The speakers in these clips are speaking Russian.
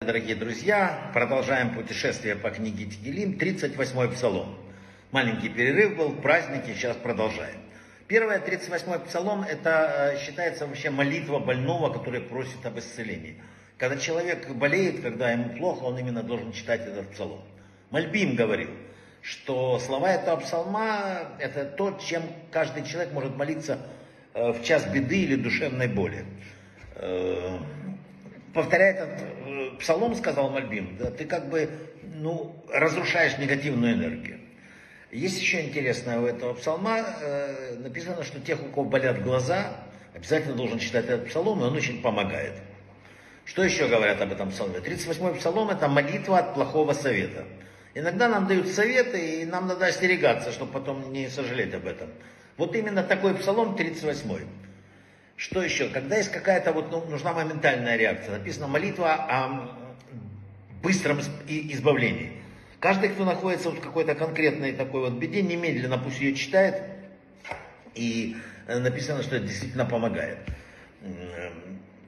Дорогие друзья, продолжаем путешествие по книге Тигелим, 38-й псалом. Маленький перерыв был, праздники, сейчас продолжаем. Первое, 38-й псалом, это э, считается вообще молитва больного, который просит об исцелении. Когда человек болеет, когда ему плохо, он именно должен читать этот псалом. Мальбим говорил, что слова этого псалма – это то, чем каждый человек может молиться э, в час беды или душевной боли. Э, повторяя этот псалом, сказал Мальбим, да, ты как бы ну, разрушаешь негативную энергию. Есть еще интересное у этого псалма, э, написано, что тех, у кого болят глаза, обязательно должен читать этот псалом, и он очень помогает. Что еще говорят об этом псалме? 38-й псалом это молитва от плохого совета. Иногда нам дают советы, и нам надо остерегаться, чтобы потом не сожалеть об этом. Вот именно такой псалом 38-й. Что еще? Когда есть какая-то вот ну, нужна моментальная реакция, написано молитва о быстром избавлении. Каждый, кто находится в какой-то конкретной такой вот беде, немедленно пусть ее читает. И э, написано, что это действительно помогает.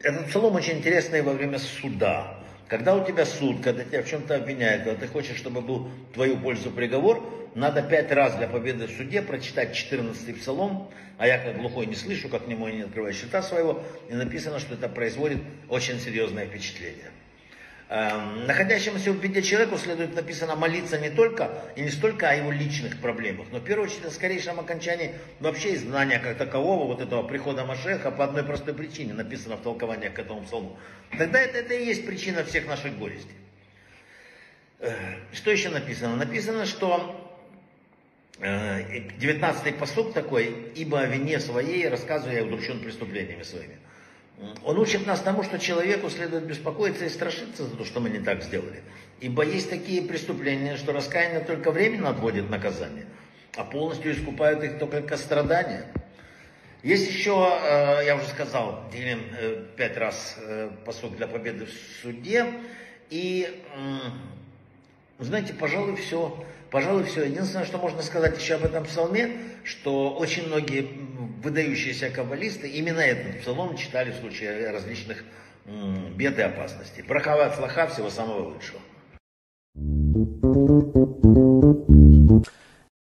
Этот псалом очень интересный во время суда. Когда у тебя суд, когда тебя в чем-то обвиняют, когда ты хочешь, чтобы был в твою пользу приговор, надо пять раз для победы в суде прочитать 14 псалом, а я как глухой не слышу, как нему не открываю счета своего, и написано, что это производит очень серьезное впечатление. Эм, находящемуся в беде человеку следует написано молиться не только и не столько о его личных проблемах, но в первую очередь о скорейшем окончании вообще изгнания как такового, вот этого прихода Машеха по одной простой причине, написано в толковании к этому псалму. Тогда это, это и есть причина всех наших горестей. Э, что еще написано? Написано, что 19-й э, посуд такой, ибо о вине своей рассказываю я удручен преступлениями своими. Он учит нас тому, что человеку следует беспокоиться и страшиться за то, что мы не так сделали. Ибо есть такие преступления, что раскаяние только временно отводит наказание, а полностью искупают их только страдания. Есть еще, э, я уже сказал, делим э, пять раз посуд для победы в суде. И, знаете, пожалуй, все. Пожалуй, все. Единственное, что можно сказать еще об этом псалме, что очень многие выдающиеся каббалисты именно этот псалом читали в случае различных бед и опасностей. Брахава от всего самого лучшего.